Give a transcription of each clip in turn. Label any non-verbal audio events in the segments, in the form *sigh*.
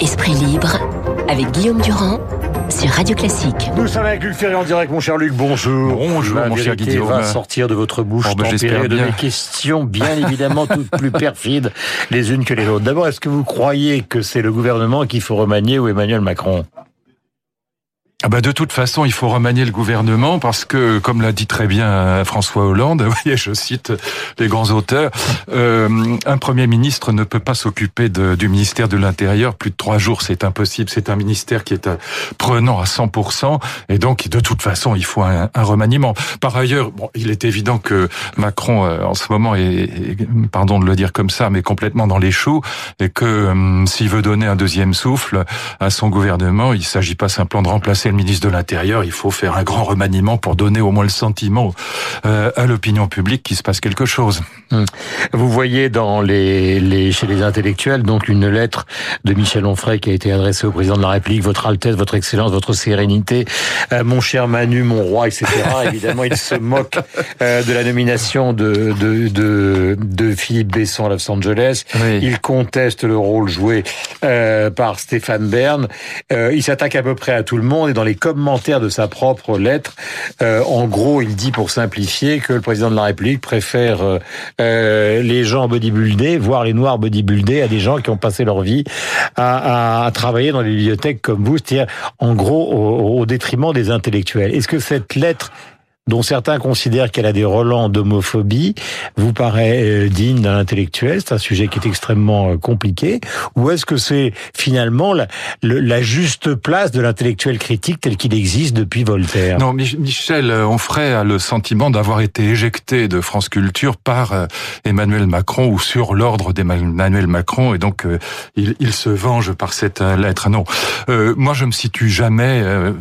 Esprit libre avec Guillaume Durand sur Radio Classique. Nous sommes avec Luc Ferry en direct, mon cher Luc. Bonjour. Bonjour, La mon cher Guillaume. va sortir de votre bouche Oh, ben, tempérée j'espère de bien. mes questions, bien évidemment, toutes plus perfides les unes que les autres. D'abord, est-ce que vous croyez que c'est le gouvernement qu'il faut remanier ou Emmanuel Macron? Ah bah de toute façon, il faut remanier le gouvernement parce que, comme l'a dit très bien euh, François Hollande, *laughs* voyez, je cite les grands auteurs, euh, un Premier ministre ne peut pas s'occuper du ministère de l'Intérieur plus de trois jours, c'est impossible. C'est un ministère qui est euh, prenant à 100%, et donc de toute façon, il faut un, un remaniement. Par ailleurs, bon, il est évident que Macron, euh, en ce moment, est- pardon de le dire comme ça, mais complètement dans les choux, et que hum, s'il veut donner un deuxième souffle à son gouvernement, il s'agit pas simplement de remplacer le ministre de l'Intérieur, il faut faire un grand remaniement pour donner au moins le sentiment euh, à l'opinion publique qu'il se passe quelque chose. Vous voyez dans les, les, chez les intellectuels donc une lettre de Michel Onfray qui a été adressée au président de la République, Votre Altesse, Votre Excellence, Votre Sérénité, euh, mon cher Manu, mon roi, etc. *laughs* Évidemment, il se moque euh, de la nomination de, de, de, de Philippe Besson à Los Angeles. Oui. Il conteste le rôle joué par Stéphane Bern. Il s'attaque à peu près à tout le monde et dans les commentaires de sa propre lettre, euh, en gros, il dit pour simplifier que le président de la République préfère euh, euh, les gens bodybuildés, voire les noirs bodybuildés, à des gens qui ont passé leur vie à, à- à travailler dans les bibliothèques comme vous, c'est-à-dire en gros au, au détriment des intellectuels. Est-ce que cette lettre dont certains considèrent qu'elle a des relents d'homophobie, vous paraît euh, digne d'un intellectuel C'est un sujet qui est extrêmement euh, compliqué. Ou est-ce que c'est finalement la, juste place de l'intellectuel critique tel qu'il existe depuis Voltaire? Non, Mich- Michel Onfray a le sentiment d'avoir été éjecté de France Culture par euh, Emmanuel Macron ou sur l'ordre d'Emmanuel Macron, et donc euh, il, se venge par cette euh, lettre. Non, Euh, moi je me situe jamais. euh,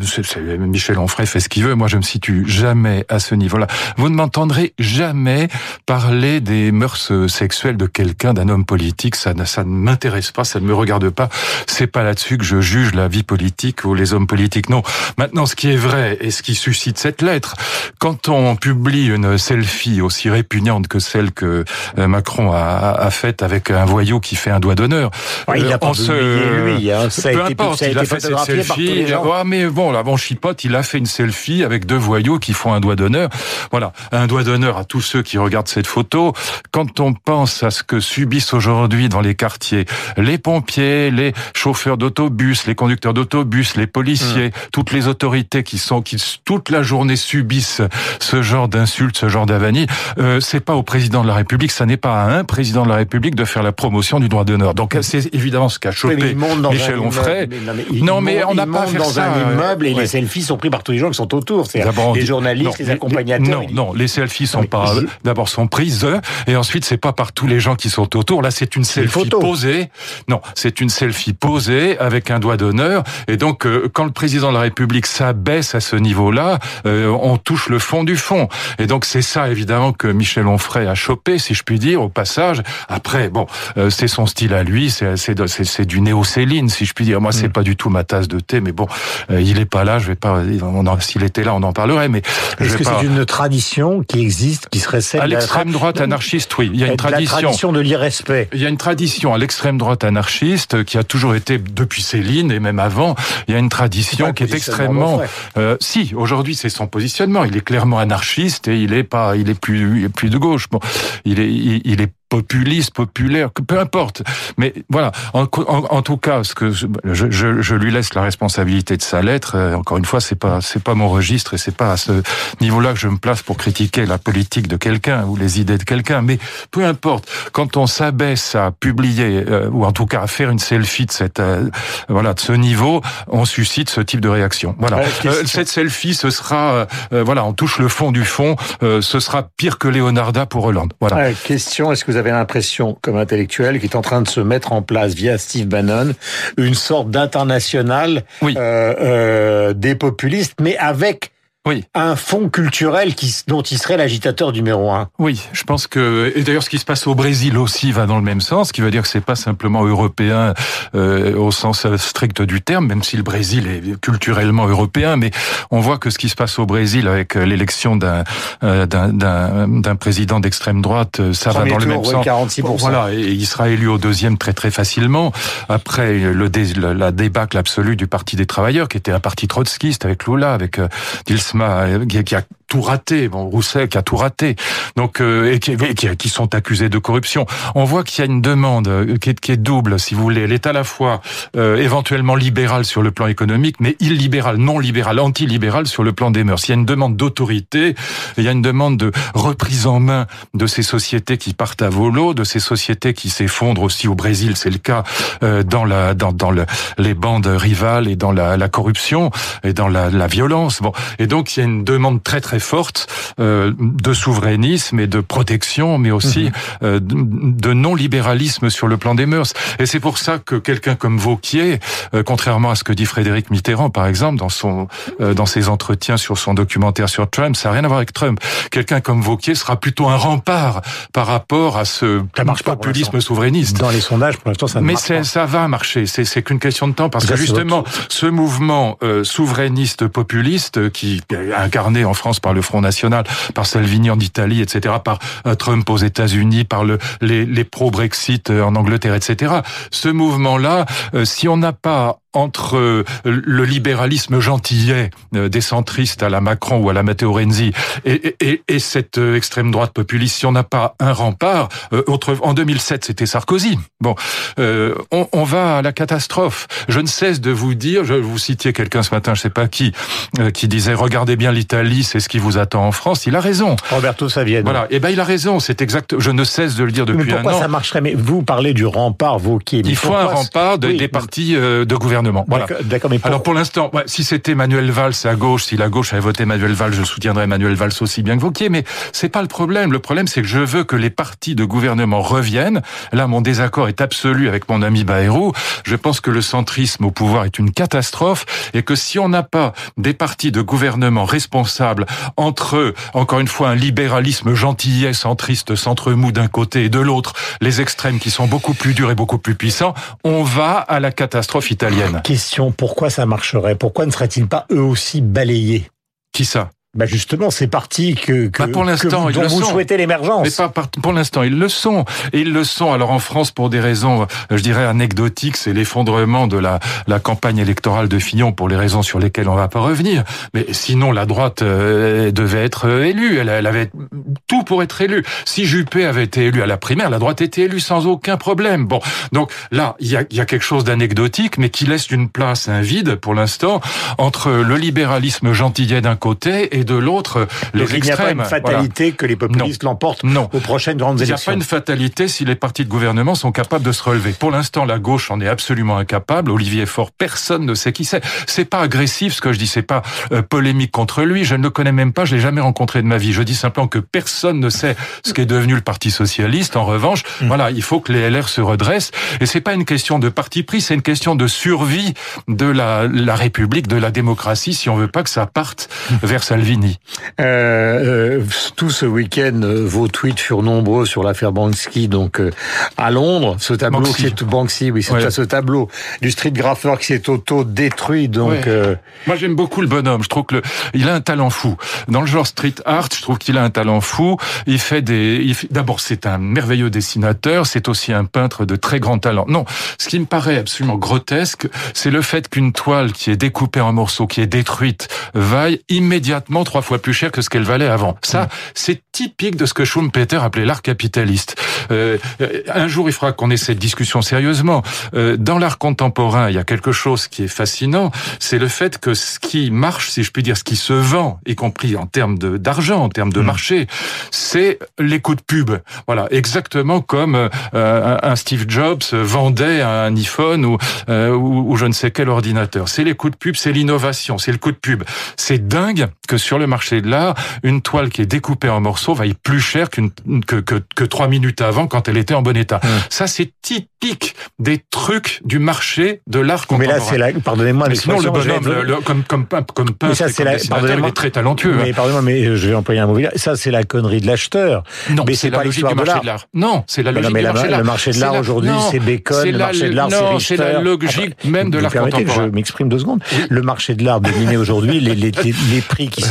Michel Onfray fait ce qu'il veut. Moi je me situe jamais à ce niveau-là. Vous ne m'entendrez jamais parler des mœurs euh, sexuelles de quelqu'un, d'un homme politique. Ça, ne- ça ne m'intéresse pas, ça ne me regarde pas. C'est pas là-dessus que je juge la vie politique ou les hommes politiques. Non. Maintenant, ce qui est vrai et ce qui suscite cette lettre, quand on publie une selfie aussi répugnante que celle que euh, Macron a, a faite avec un voyou qui fait un doigt d'honneur, Ouais, il euh, a pas on se- publié, lui, hein. Ça a peu été- importe, ça a il a fait cette selfie. Ouais, mais bon, là, bon chipote, il a fait une selfie avec deux voyous qui font un doigt d'honneur. Voilà, un doigt d'honneur à tous ceux qui regardent cette photo. Quand on pense à ce que subissent aujourd'hui dans les quartiers les pompiers, les chauffeurs d'autobus, les conducteurs d'autobus, les policiers, toutes les autorités qui sont qui toute la journée subissent ce genre d'insultes, ce genre d'avanie, euh, c'est pas au président de la République, ça n'est pas à un président de la République de faire la promotion du droit d'honneur. Donc c'est évidemment ce qu'a chopé mais Michel Onfray. Non, mais, Non, mais monte- on n'a pas faire dans ça, un euh, immeuble et ouais. les selfies sont pris par tous les gens qui sont autour. C'est D'abord, on les dit- journalistes, non, les accompagnateurs. Non, les selfies sont mais pas je- d'abord sont prises et ensuite c'est pas par tous les gens qui sont autour. Là, c'est une selfie posée. Non, c'est une selfie posée avec un doigt d'honneur. Et donc, euh, quand le président de la République s'abaisse à ce niveau-là, euh, on touche le fond du fond. Et donc, c'est ça évidemment que Michel Onfray a chopé, si je puis dire, au passage. Après, bon, euh, c'est son style à lui, c'est du néo-Céline, si je puis dire. Moi, Mm. c'est pas du tout ma tasse de thé, mais bon, euh, il est pas là. Je vais pas. S'il était là, on en parlerait. Mais Est-ce que pas. c'est une tradition qui existe, qui serait celle À l'extrême droite anarchiste, oui. Il y a une la tradition. tradition de l'irrespect. Il y a une tradition à l'extrême droite anarchiste qui a toujours été depuis Céline et même avant. Il y a une tradition qui est extrêmement. Euh, si aujourd'hui c'est son positionnement. Il est clairement anarchiste et il est pas. Il est plus. Il est plus de gauche. Bon, il est. Il, il est populiste, populaire, peu importe. Mais voilà, en, en, en tout cas, ce que je, je, je lui laisse la responsabilité de sa lettre. Euh, encore une fois, c'est pas c'est pas mon registre et c'est pas à ce niveau-là que je me place pour critiquer la politique de quelqu'un ou les idées de quelqu'un. Mais peu importe, quand on s'abaisse à publier euh, ou en tout cas à faire une selfie de cette euh, voilà de ce niveau, on suscite ce type de réaction. Voilà, Euh, cette selfie, ce sera euh, euh, voilà, on touche le fond du fond. euh, ce sera pire que Leonarda pour Hollande. Voilà. Question, est-ce que vous avez l'impression, comme intellectuel, qu'il est en train de se mettre en place via Steve Bannon, une sorte d'international Oui. euh, euh, des populistes, mais avec oui. un fonds culturel qui, dont il serait l'agitateur numéro un. Oui, je pense que et d'ailleurs ce qui se passe au Brésil aussi va dans le même sens, ce qui veut dire que c'est pas simplement européen euh, au sens strict du terme, même si le Brésil est culturellement européen, mais on voit que ce qui se passe au Brésil avec l'élection d'un euh, d'un président d'extrême droite, ça va dans le même sens. 46%. Voilà, et il sera élu au deuxième très très facilement. Après le la débâcle absolue du Parti des travailleurs, qui était un parti trotskiste avec Lula, avec euh, Dilsma, euh, qui a tout raté. Bon, Rousseff qui a tout raté. Donc, euh, et qui, sont accusés de corruption. On voit qu'il y a une demande euh, qui est, double, si vous voulez. Elle est à la fois éventuellement libérale sur le plan économique, mais illibérale, non libérale, anti-libérale sur le plan des mœurs. Il y a une demande d'autorité, il y a une demande de reprise en main de ces sociétés qui partent à volo, de ces sociétés qui s'effondrent aussi au Brésil, c'est le cas dans les bandes rivales et dans la, la corruption et dans la, la violence. Bon, et donc il y a une demande très très forte euh, de souverainisme et de protection, mais aussi mhm. euh, de non-libéralisme sur le plan des mœurs. Et c'est pour ça que quelqu'un comme Vauquier, euh, contrairement à ce que dit Frédéric Mitterrand, par exemple, dans son dans ses entretiens sur son documentaire sur Trump, ça n'a rien à voir avec Trump. Quelqu'un comme Vauquier sera plutôt un rempart par rapport à ce populisme souverainiste. Dans les sondages, pour l'instant, ça ne Mais marche pas. ça va marcher. C'est qu'une question de temps parce que justement, ce mouvement souverainiste populiste qui est incarné en France par le Front National, par Salvini en Italie, etc., par euh, Trump aux États-Unis, par le, les, les pro-Brexit euh, en Angleterre, etc. Ce mouvement-là, euh, si on n'a pas entre euh, le libéralisme gentillet euh, des centristes à la Macron ou à la Matteo Renzi et, et, et cette euh, extrême droite populiste, si on n'a pas un rempart, en 2007 c'était Sarkozy. Bon, on, on, va à la catastrophe. Je ne cesse de vous dire, je vous citiez quelqu'un ce matin, je sais pas qui, qui disait regardez bien l'Italie, c'est ce qui vous attend en France. Il a raison. Roberto Saviano. Voilà. Et eh ben il a raison. C'est exact. Je ne cesse de le dire depuis un an. Pourquoi ça marcherait? Mais vous parlez du rempart, vous qui. Il faut un rempart des partis de gouvernement voilà. D'accord, mais Alors pour l'instant, si c'était Manuel Valls à gauche, si la gauche avait voté Manuel Valls, je soutiendrais Manuel Valls aussi bien que Vauquier, mais c'est pas le problème. Le problème, c'est que je veux que les partis de gouvernement reviennent. Là, mon désaccord est absolu avec mon ami Bayrou. Je pense que le centrisme au pouvoir est une catastrophe et que si on n'a pas des partis de gouvernement responsables entre, encore une fois, un libéralisme gentillet, centriste, centre mou d'un côté et de l'autre, les extrêmes qui sont beaucoup plus durs et beaucoup plus puissants, on va à la catastrophe italienne. Question, pourquoi ça marcherait? Pourquoi ne seraient-ils pas eux aussi balayés? Qui ça? Bah justement, c'est parti que, que, bah pour l'instant, dont vous souhaitez l'émergence. Mais pas pour l'instant, ils le sont. Et ils le sont. Alors en France, pour des raisons, je dirais anecdotiques, c'est l'effondrement de la, la campagne électorale de Fillon pour les raisons sur lesquelles on va pas revenir. Mais sinon, la droite euh, devait être euh, élue. Elle, elle, avait tout pour être élue. Si Juppé avait été élu à la primaire, la droite était élue sans aucun problème. Bon, donc là, il y a, y a quelque chose d'anecdotique, mais qui laisse une place, un vide pour l'instant entre le libéralisme gentillet d'un côté et de l'autre les extrêmes. Il n'y a pas une fatalité que les populistes l'emportent aux prochaines grandes élections. Il n'y a pas une fatalité si les partis de gouvernement sont capables de se relever. Pour l'instant, la gauche en est absolument incapable. Olivier Faure, personne ne sait qui c'est. C'est pas agressif ce que je dis, c'est pas euh, polémique contre lui. Je ne le connais même pas, je l'ai jamais rencontré de ma vie. Je dis simplement que personne ne sait ce qu'est devenu le Parti socialiste. En revanche, hmm. voilà, il faut que les LR se redressent. Et c'est pas une question de parti pris, c'est une question de survie de la, la République, de la démocratie, si on veut pas que ça parte hmm. vers Salvini. Euh, euh, tout ce week-end, euh, vos tweets furent nombreux sur l'affaire Banksy, donc euh, à Londres, ce tableau Banksy. qui est Banksy, oui, c'est ouais. ce tableau du street graffeur qui s'est auto détruit. Donc, ouais. moi j'aime beaucoup le bonhomme. Je trouve que le, il a un talent fou. Dans le genre street art, je trouve qu'il a un talent fou. Il fait des, d'abord c'est un merveilleux dessinateur, c'est aussi un peintre de très grand talent. Non, ce qui me paraît absolument grotesque, c'est le fait qu'une toile qui est découpée en morceaux, qui est détruite, vaille immédiatement trois fois plus cher que ce qu'elle valait avant. Ça, mmh. c'est typique de ce que Schumpeter appelait l'art capitaliste. Euh, un jour, il faudra qu'on ait cette discussion sérieusement. Euh, dans l'art contemporain, il y a quelque chose qui est fascinant, c'est le fait que ce qui marche, si je puis dire, ce qui se vend, y compris en termes d'argent, en termes de mmh. marché, c'est les coups de pub. Voilà, exactement comme euh, un Steve Jobs vendait un iPhone ou, euh, ou, ou je ne sais quel ordinateur. C'est les coups de pub, c'est l'innovation, c'est le coup de pub. C'est dingue que sur le marché de l'art, une toile qui est découpée en morceaux vaille plus cher qu'une que, que, que trois minutes avant quand elle était en bon état. Ça, c'est typique des trucs du marché de l'art contemporain. Mais là, c'est la, pardonnez-moi, sinon le bonhomme, comme comme comme comme peintre, ça, c'est la, il est très talentueux. Mais hein. pardonnez-moi, mais je vais employer un mot. Ça, c'est la connerie de l'acheteur. Non, mais c'est la logique du marché de l'art. Non, c'est la logique du marché de l'art. Le marché de l'art aujourd'hui, c'est Bacon. Le marché de l'art, c'est c'est la logique même de l'art contemporain. Je m'exprime deux secondes. Le marché de l'art dominé aujourd'hui, les, les, les,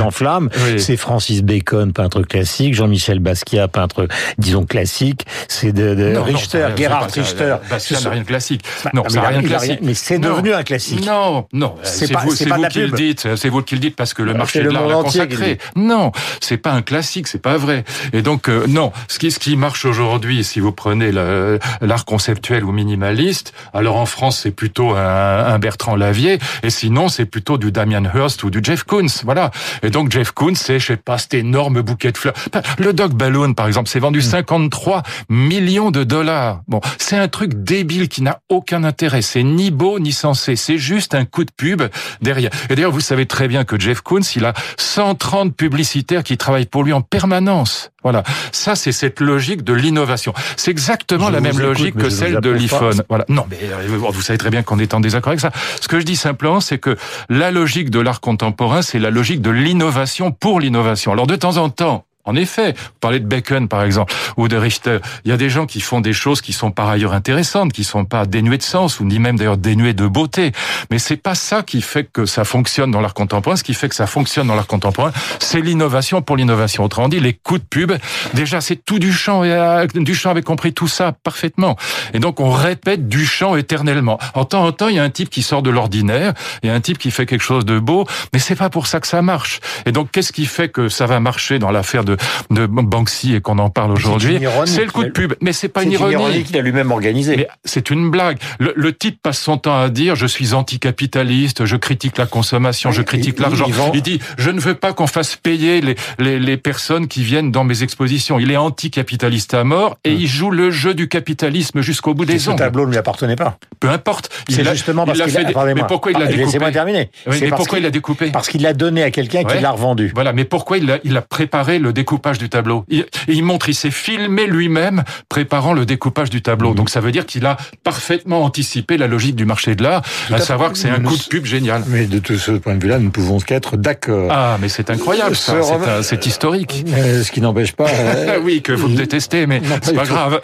qui s'enflamment, c'est Francis Bacon, peintre classique, Jean-Michel Basquiat, peintre, disons classique, c'est de, de Richter, Gerhard Richter. Basquiat n'a rien de classique. Bah, non, ça n'a rien de classique. Mais c'est devenu un classique. Non, non. C'est vous, c'est vous qui le dites. C'est vous qui le dites parce que le marché de l'art l'a consacré. Non, c'est pas un classique, c'est pas vrai. Et donc euh, non, ce qui ce qui marche aujourd'hui, si vous prenez l'art conceptuel ou minimaliste, alors en France c'est plutôt un, un, Bertrand Lavier, et sinon c'est plutôt du Damien Hirst ou du Jeff Koons, voilà. Et donc Jeff Koons, c'est je sais pas cet énorme bouquet de fleurs. Le Dog Balloon par exemple, c'est vendu 53 hmm. millions de dollars. Bon, c'est un truc débile qui n'a aucun intérêt. C'est ni beau ni sensé. C'est juste un coup de pub derrière. Et d'ailleurs, vous savez très bien que Jeff Koons, il a 130 publicitaires qui travaillent pour lui en permanence. Voilà. Ça, c'est cette logique de l'innovation. C'est exactement la même logique que celle de l'iPhone. Voilà. Non, mais euh, vous savez très bien qu'on est en désaccord avec ça. Ce que je dis simplement, c'est que la logique de l'art contemporain, c'est la logique de l'innovation pour l'innovation. Alors, de temps en temps, en effet, vous parlez de Bacon par exemple ou de Richter. Il y a des gens qui font des choses qui sont par ailleurs intéressantes, qui sont pas dénuées de sens ou ni même d'ailleurs dénuées de beauté. Mais c'est pas ça qui fait que ça fonctionne dans l'art contemporain. Ce qui fait que ça fonctionne dans l'art contemporain, c'est l'innovation pour l'innovation. Autrement dit, les coups de pub. Déjà, c'est tout Duchamp et euh, Duchamp avait compris tout ça parfaitement. Et donc on répète Duchamp éternellement. En temps en temps, il y a un type qui sort de l'ordinaire, il y a un type qui fait quelque chose de beau, mais c'est pas pour ça que ça marche. Et donc qu'est-ce qui fait que ça va marcher dans l'affaire de de, Banksy et qu'on en parle aujourd'hui, c'est le coup de pub. Mais c'est pas une ironie. C'est une ironie qu'il a lui-même organisé. C'est une blague. Le, type passe son temps à dire je suis anticapitaliste, je critique la consommation, je critique l'argent. Il, dit je ne veux pas qu'on fasse payer les, les, les, personnes qui viennent dans mes expositions. Il est anticapitaliste à mort et hum. il joue le jeu du capitalisme jusqu'au bout des ongles. Ce tableau ne lui appartenait pas? Peu importe. C'est justement parce qu'il a, Mais pourquoi il l'a ah, découpé Laissez-moi terminer. mais pourquoi il l'a découpé? Parce qu'il l'a donné à quelqu'un qui l'a revendu. Voilà. Mais pourquoi il a, il a préparé le découpage du tableau. Il, il montre, il s'est filmé lui-même préparant le découpage du tableau. Mhm. Donc ça veut dire qu'il a parfaitement anticipé la logique du marché de l'art, à savoir que c'est un coup de pub génial. Mais de tout ce point de vue-là, nous ne pouvons qu'être d'accord. Ah, mais c'est incroyable, ça. C'est historique. Euh, ce qui n'empêche pas. *laughs* Euh, oui, que vous me détestez, mais c'est pas grave.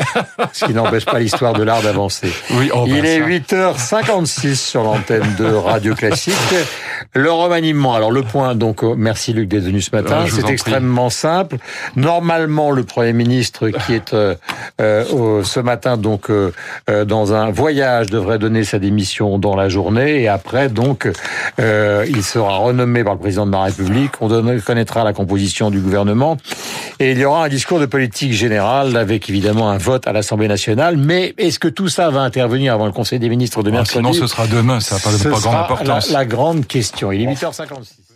ce qui n'empêche pas l'histoire de l'art d'avancer. Oui, oh, il est 8h56 sur l'antenne de Radio Classique. Le remaniement. Alors le point, donc euh, merci Luc d'être venu ce matin. c'est extrêmement simple. Normalement, le Premier ministre qui est euh, euh, ce matin donc dans un voyage devrait donner sa démission dans la journée et après donc il sera renommé par le président de la République. On connaîtra la composition du gouvernement et il y aura un discours de politique générale avec évidemment un vote à l'Assemblée nationale. Mais est-ce que tout ça va intervenir avant le Conseil des ministres de ah, mercredi? Sinon, ce sera demain. Ça n'a pas, pas grande importance. la grande question. Il est 8h56.